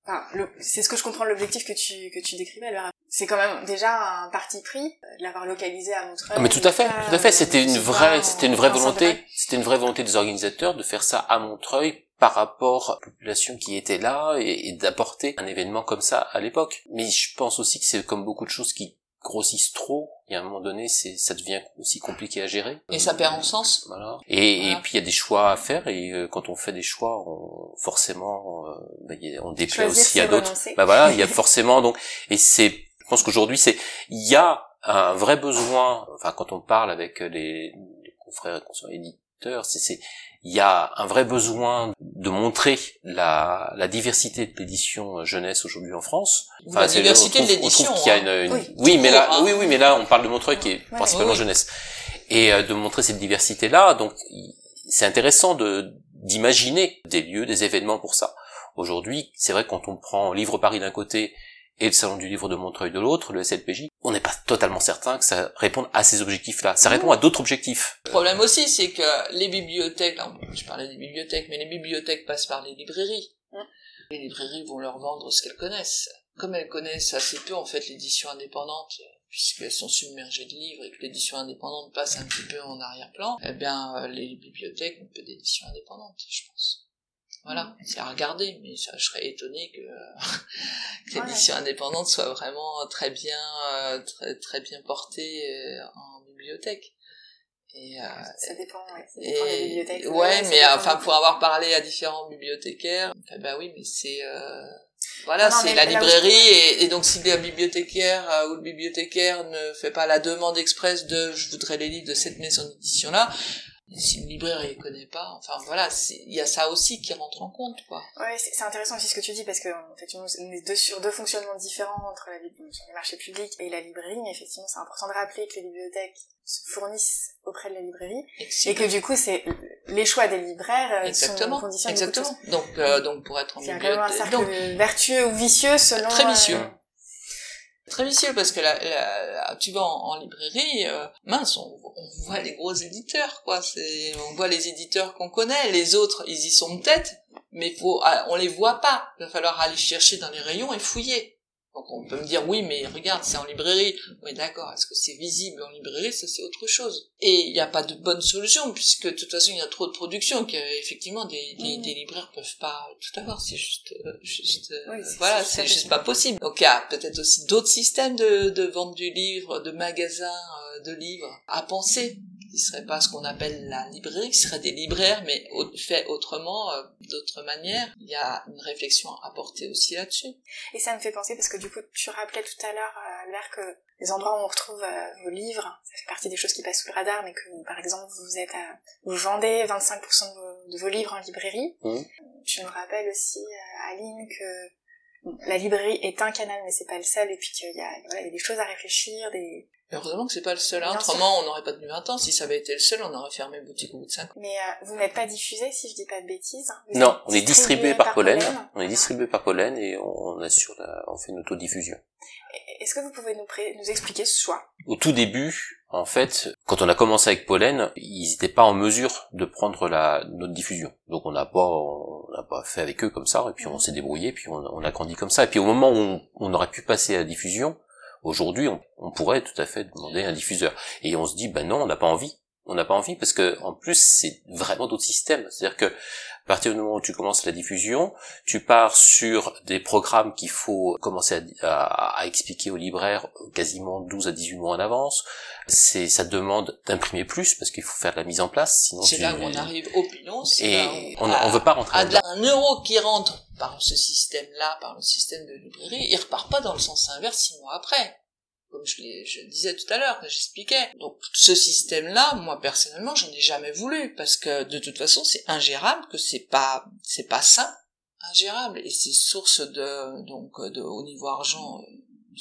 Enfin, c'est ce que je comprends l'objectif que tu que tu décrivais. C'est quand même déjà un parti pris euh, de l'avoir localisé à Montreuil. Ah, mais tout à fait, tout à fait. C'était une vraie, c'était une vraie volonté. C'était une vraie volonté des organisateurs de faire ça à Montreuil par rapport à la population qui était là et, et d'apporter un événement comme ça à l'époque. Mais je pense aussi que c'est comme beaucoup de choses qui grossissent trop, et à un moment donné, c'est, ça devient aussi compliqué à gérer. Et ça perd en sens. Voilà. Et, et puis il y a des choix à faire, et euh, quand on fait des choix, on, forcément, euh, bah, on déplaît aussi à d'autres. Bah voilà, il y a forcément donc, et c'est, je pense qu'aujourd'hui, c'est, il y a un vrai besoin, enfin quand on parle avec les, les confrères et consoeurs éditeurs, c'est, c'est, il y a un vrai besoin de montrer la, la diversité de l'édition jeunesse aujourd'hui en France. Enfin, la diversité de l'édition. Hein. Oui, mais là, hein. oui, oui, mais là, on parle de Montreuil qui est principalement jeunesse, et euh, de montrer cette diversité-là. Donc, c'est intéressant de d'imaginer des lieux, des événements pour ça. Aujourd'hui, c'est vrai quand on prend Livre Paris d'un côté et le Salon du Livre de Montreuil de l'autre, le SLPJ, on n'est pas totalement certain que ça réponde à ces objectifs-là. Ça répond à d'autres objectifs. Le problème aussi, c'est que les bibliothèques, je parlais des bibliothèques, mais les bibliothèques passent par les librairies. Les librairies vont leur vendre ce qu'elles connaissent. Comme elles connaissent assez peu, en fait, l'édition indépendante, puisqu'elles sont submergées de livres et que l'édition indépendante passe un petit peu en arrière-plan, eh bien, euh, les bibliothèques ont peu d'édition indépendante, je pense. Voilà, c'est à regarder, mais ça, je serais étonné que, que l'édition indépendante soit vraiment très bien, euh, très, très bien portée euh, en bibliothèque. Et, euh, ça dépend, ouais. Ça dépend des bibliothèques. Ouais, mais enfin, pour avoir parlé à différents bibliothécaires, bah oui, mais c'est, voilà, c'est la librairie, et, et, donc si le bibliothécaire ou le bibliothécaire ne fait pas la demande express de je voudrais les livres de cette maison d'édition là, si le libraire ne connaît pas, enfin voilà, il y a ça aussi qui rentre en compte, quoi. Ouais, c'est intéressant aussi ce que tu dis parce que effectivement, on est deux sur deux fonctionnements différents entre la sur les marchés publics et la librairie, mais effectivement, c'est important de rappeler que les bibliothèques se fournissent auprès de la librairie et que du coup, c'est les choix des libraires euh, exactement, sont exactement. Donc, euh, donc pour être en bibliothèque, c'est un cercle vertueux ou vicieux selon. Très vicieux. Euh, très vicieux parce que la, tu vas en, librairie, euh, mince, on, voit les gros éditeurs, quoi. C'est, on voit les éditeurs qu'on connaît, les autres, ils y sont peut-être, mais faut, ah, on les voit pas. Il va falloir aller chercher dans les rayons et fouiller. Donc on peut me dire oui mais regarde c'est en librairie. Oui d'accord, est-ce que c'est visible en librairie? Ça c'est autre chose. Et il n'y a pas de bonne solution puisque de toute façon il y a trop de production qu'effectivement des, des, Mhm. des libraires peuvent pas tout avoir. C'est juste, euh, juste euh, Oui, voilà, c'est juste possible. pas possible. Donc il y a peut-être aussi d'autres systèmes de, de vente du livre, de magasins euh, de livres à penser qui serait pas ce qu'on appelle la librairie, qui serait des libraires, mais au- fait autrement, euh, d'autres manières. Il y a une réflexion à apporter aussi là-dessus. Et ça me fait penser, parce que du coup, tu rappelais tout à l'heure, euh, Albert, que les endroits où on retrouve euh, vos livres, ça fait partie des choses qui passent sous le radar, mais que, par exemple, vous êtes à, vous vendez 25% de vos, de vos livres en librairie. Mhm. Tu nous rappelles aussi, euh, Aline, que la librairie est un canal, mais c'est pas le seul, et puis qu'il y voilà, y a des choses à réfléchir, des... Heureusement que c'est pas le seul, hein. Autrement on n'aurait pas tenu 20 ans. Si ça avait été le seul, on aurait fermé boutique au bout de 5 ans. Mais euh, vous n'êtes pas diffusé, si je dis pas de bêtises. Vous Non, êtes on est distribué par pollen. On est distribué par pollen et on assure la, on fait une autodiffusion. Est-ce que vous pouvez nous, pré- nous expliquer ce choix? Au tout début, en fait, quand on a commencé avec pollen, ils n'étaient pas en mesure de prendre la notre diffusion. Donc on n'a pas, on n'a pas fait avec eux comme ça. Et puis on s'est débrouillé. Puis on, on a grandi comme ça. Et puis au moment où on, on aurait pu passer à la diffusion, aujourd'hui, on, on pourrait tout à fait demander un diffuseur. Et on se dit, ben non, on n'a pas envie. On n'a pas envie parce que en plus c'est vraiment d'autres systèmes. C'est-à-dire que à partir du moment où tu commences la diffusion, tu pars sur des programmes qu'il faut commencer à, à- à expliquer aux libraires quasiment 12 à 18 mois en avance. C'est, ça demande d'imprimer plus parce qu'il faut faire de la mise en place, sinon C'est tu- là où on arrive au pilon. Et là où- on, on veut pas rentrer à de la- un euro qui rentre par ce système-là, par le système de librairie, il repart pas dans le sens inverse six mois après. Comme je, disais tout à l'heure, j'expliquais. Donc ce système-là, moi personnellement, j'en ai jamais voulu parce que de toute façon, c'est ingérable, que c'est pas, c'est pas sain, ingérable, et c'est source de, donc, de, au niveau argent.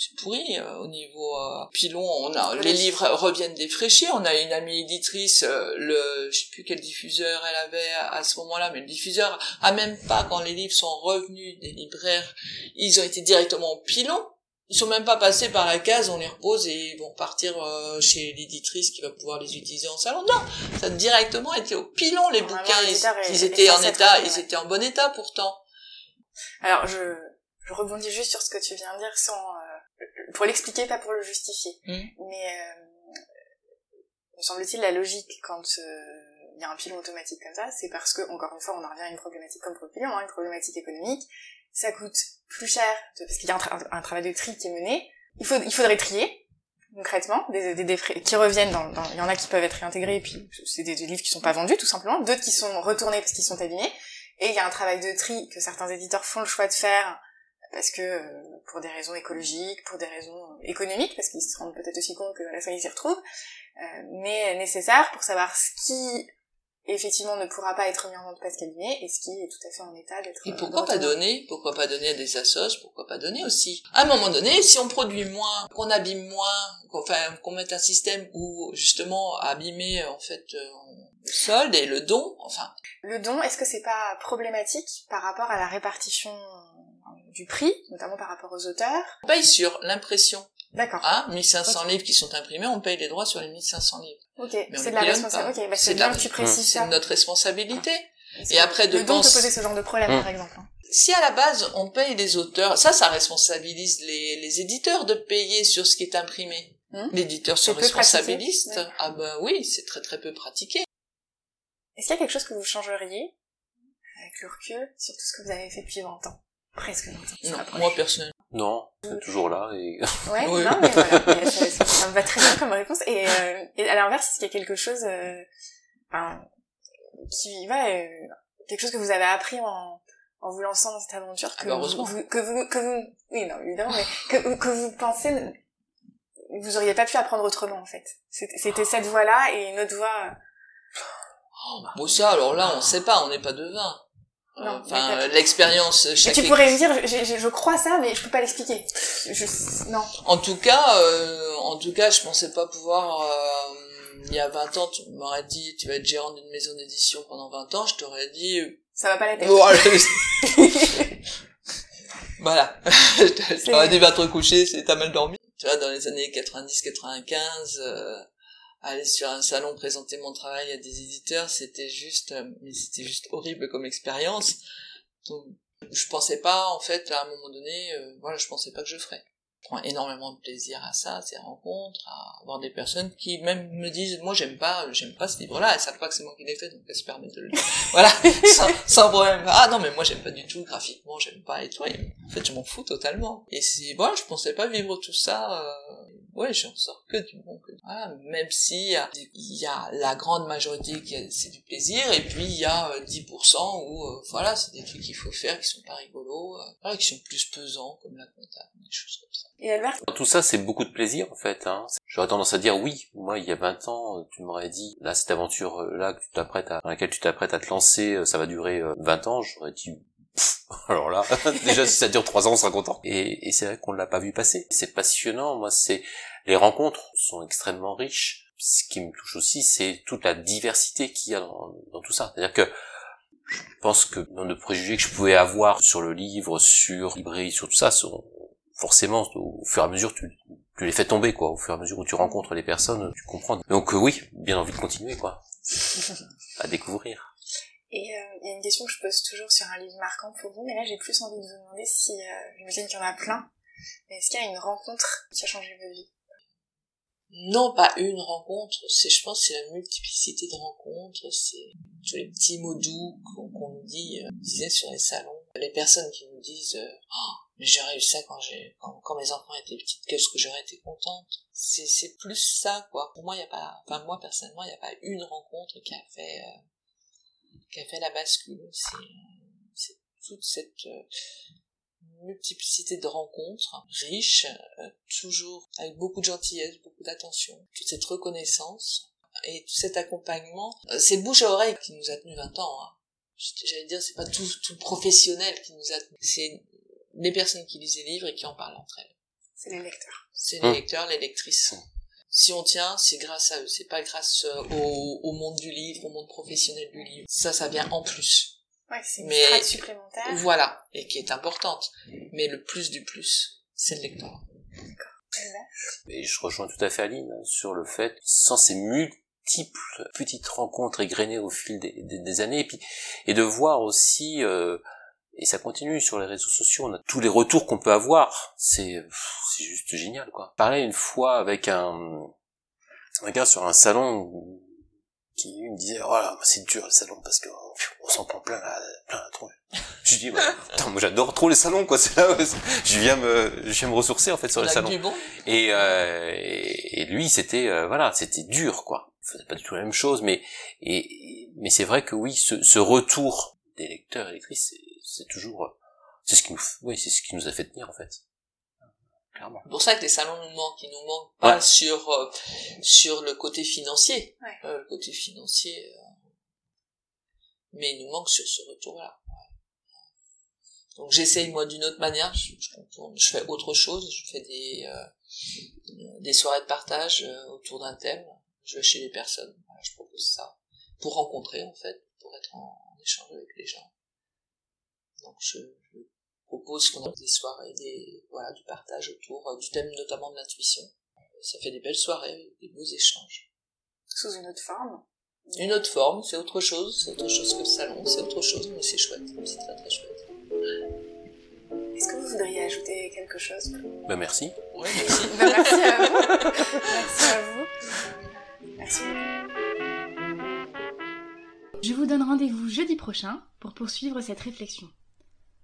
C'est pourri, euh, au niveau euh, pilon, on a les livres reviennent défraîchis. On a une amie éditrice, euh, le, je sais plus quel diffuseur elle avait à, à ce moment-là, mais le diffuseur a même pas quand les livres sont revenus des libraires, ils ont été directement au pilon. Ils sont même pas passés par la case, on les repose et ils vont partir euh, chez l'éditrice qui va pouvoir les utiliser en salon. Non, ça a directement été au pilon les Normalement, bouquins. Ils, étaient en état, ils ouais. étaient en bon état pourtant. Alors, je, je rebondis juste sur ce que tu viens de dire sans, euh, pour l'expliquer, pas pour le justifier. Mm. Mais, euh, me semble-t-il, la logique, quand euh, il y a un pilon automatique comme ça, c'est parce que, encore une fois, on en revient à une problématique comme pour le pilon, hein, une problématique économique. Ça coûte plus cher, de- parce qu'il y a un, tra- un travail de tri qui est mené. Il, faut, il faudrait trier, concrètement, des, des, des frais qui reviennent dans, dans- il y en a qui peuvent être réintégrés, et puis c'est des, des livres qui sont pas vendus, tout simplement, d'autres qui sont retournés parce qu'ils sont abîmés, et il y a un travail de tri que certains éditeurs font le choix de faire, parce que, euh, pour des raisons écologiques, pour des raisons économiques, parce qu'ils se rendent peut-être aussi compte qu'à la fin ils s'y retrouvent, euh, mais nécessaire pour savoir ce qui, effectivement, ne pourra pas être mis en vente parce qu'abîmé, et ce qui est tout à fait en état d'être... Et euh, pourquoi pas donner Pourquoi pas donner à des assos Pourquoi pas donner aussi. À un moment donné, si on produit moins, qu'on abîme moins, qu'on enfin, qu'on mette un système où justement abîmer en fait euh, le solde et le don, enfin, Le don, est-ce que c'est pas problématique par rapport à la répartition du prix, notamment par rapport aux auteurs on paye sur l'impression. D'accord. Hein 1500 livres qui sont imprimés, on paye les droits sur les 1500 livres. ok, on c'est de la responsabilité. bah C'est c'est bien que tu précises C'est ça. notre responsabilité. Et après, de le don peut penser- poser ce genre de problème, par exemple. hein. Si à la base on paye les auteurs, ça, ça responsabilise les, les éditeurs de payer sur ce qui est imprimé. Hmm. L'éditeur se C'est responsabilise. ouais. Ah ben oui, c'est très très peu pratiqué. Est-ce qu'il y a quelque chose que vous changeriez, avec le recul, sur tout ce que vous avez fait depuis 20 ans? Presque 20 ans. ça Non, moi personnellement. Non, c'est toujours là et Ouais, Oui. non, mais voilà, mais ça, ça- ça me va très bien comme réponse. Et, euh, et à l'inverse, est-ce qu'il y a quelque chose, euh, enfin, qui va, euh, quelque chose que vous avez appris en, en vous lançant dans cette aventure que Ah bah, vous, vous- que vous, que vous, oui, non, évidemment, mais que, que vous pensez, vous auriez pas pu apprendre autrement, en fait. C'était cette voie-là et une autre voie. Bon ça, alors là, on sait pas, on n'est pas devin. Non, Enfin, euh, l'expérience, chaque tu pourrais me dire, je, je, je crois ça, mais je peux pas l'expliquer. Je, non. En tout cas, euh, en tout cas, je pensais pas pouvoir. euh, il y a 20 ans, tu m'aurais dit, tu vas être gérant d'une maison d'édition pendant 20 ans. Je t'aurais dit, euh, Ça va pas la tête. bon, allez. voilà. je t'aurais dit, va te recoucher, c'est t'as mal dormi. Tu vois, dans les années 90-95, euh, aller sur un salon présenter mon travail à des éditeurs, c'était juste, euh, mais c'était juste horrible comme expérience. Donc, Je pensais pas, en fait, à un moment donné, euh, voilà, je pensais pas que je ferais. Je prends énormément de plaisir à ça, à ces rencontres, à avoir des personnes qui même me disent, moi j'aime pas, j'aime pas ce livre-là, elles savent pas que c'est moi qui l'ai fait, donc elles se permettent de le voilà, sans, sans, problème. Ah non, mais moi j'aime pas du tout, graphiquement, j'aime pas, et toi, en fait, je m'en fous totalement. Et c'est, voilà, je pensais pas vivre tout ça, euh, ouais, j'en sors que du bon. Que... Voilà, même si il y a la grande majorité qui c'est du plaisir, et puis il y a 10% euh, où euh, voilà, c'est des trucs qu'il faut faire qui sont pas rigolos, euh, voilà, qui sont plus pesants comme la comptable, des choses comme ça. Et Albert Tout ça, c'est beaucoup de plaisir en fait. Hein. J'aurais tendance à dire oui. Moi, il y a 20 ans, tu m'aurais dit là cette aventure là que tu t'apprêtes à, dans laquelle tu t'apprêtes à te lancer, ça va durer 20 ans. J'aurais dit alors là, déjà si ça dure trois ans, on sera content. Et, et c'est vrai qu'on l'a pas vu passer. C'est passionnant. Moi, c'est les rencontres sont extrêmement riches. Ce qui me touche aussi, c'est toute la diversité qu'il y a dans, dans tout ça. C'est-à-dire que je pense que dans le préjugés que je pouvais avoir sur le livre, sur librairie, sur tout ça, sont forcément au fur et à mesure tu, tu les fais tomber quoi. Au fur et à mesure où tu rencontres les personnes, tu comprends. Donc euh, oui, bien envie de continuer quoi, à découvrir. Et euh, il y a une question que je pose toujours sur un livre marquant pour vous, mais là j'ai plus envie de vous demander si, euh, j'imagine qu'il y en a plein, mais est-ce qu'il y a une rencontre qui a changé votre vie? Non, pas une rencontre, c'est, je pense, c'est la multiplicité de rencontres, c'est tous les petits mots doux qu'on, nous dit, euh, disait sur les salons, les personnes qui nous disent, euh, oh, mais j'aurais eu ça quand j'ai, quand, mes enfants étaient petits, qu'est-ce que j'aurais été contente. C'est, c'est plus ça, quoi. Pour moi, il y a pas, enfin, moi, personnellement, il n'y a pas une rencontre qui a fait, euh, qui a fait la bascule. C'est, euh, c'est toute cette, multiplicité de rencontres riches, euh, toujours avec beaucoup de gentillesse, beaucoup d'attention, toute cette reconnaissance et tout cet accompagnement. Euh, c'est bouche à oreille qui nous a tenu 20 ans. Hein. J'allais dire, c'est pas tout, tout professionnel qui nous a tenu. C'est les personnes qui lisent les livres et qui en parlent entre elles. C'est les lecteurs. C'est les lecteurs, les lectrices. Si on tient, c'est grâce à eux. C'est pas grâce euh, au, au monde du livre, au monde professionnel du livre. Ça, ça vient en plus. Ouais, c'est une mais, supplémentaire. Voilà, et qui est importante. Mais le plus du plus, c'est le lecteur. Et je rejoins tout à fait Aline hein, sur le fait, sans ces multiples petites rencontres égrenées au fil des, des, années, et puis et de voir aussi, euh, et ça continue sur les réseaux sociaux, on a tous les retours qu'on peut avoir, c'est c'est juste génial quoi. Parlais une fois avec un un gars sur un salon qui me disait voilà oh c'est dur le salon parce que on s'en prend plein la plein la tronche. Je dis bah, moi j'adore trop les salons quoi. C'est là je viens me je viens me ressourcer en fait sur les salons. et, euh, et, lui c'était euh, voilà c'était dur quoi. Il faisait pas du tout la même chose mais et mais c'est vrai que oui ce, ce retour des lecteurs et lectrices c'est toujours c'est ce qui nous oui c'est ce qui nous a fait tenir en fait. C'est pour ça que les salons nous manquent, ils nous manquent pas sur euh, sur le côté financier, euh, le côté financier, euh, mais ils nous manquent sur ce retour-là. Donc j'essaye moi d'une autre manière, je, je, fais autre chose, je fais des des soirées de partage autour d'un thème, je vais chez les personnes, je propose ça pour rencontrer en fait, pour être en, en échange avec les gens. Donc je, je propose qu'on a des soirées, des, voilà, du partage autour euh, du thème notamment de l'intuition. Ça fait des belles soirées, des beaux échanges. Sous une autre forme Une autre forme, c'est autre chose, c'est autre chose que le salon, c'est autre chose, mais c'est chouette, c'est très très chouette. Est-ce que vous voudriez ajouter quelque chose? Ben merci. Oui, merci. ben, merci à vous. Merci à vous. Merci Je vous donne rendez-vous jeudi prochain pour poursuivre cette réflexion.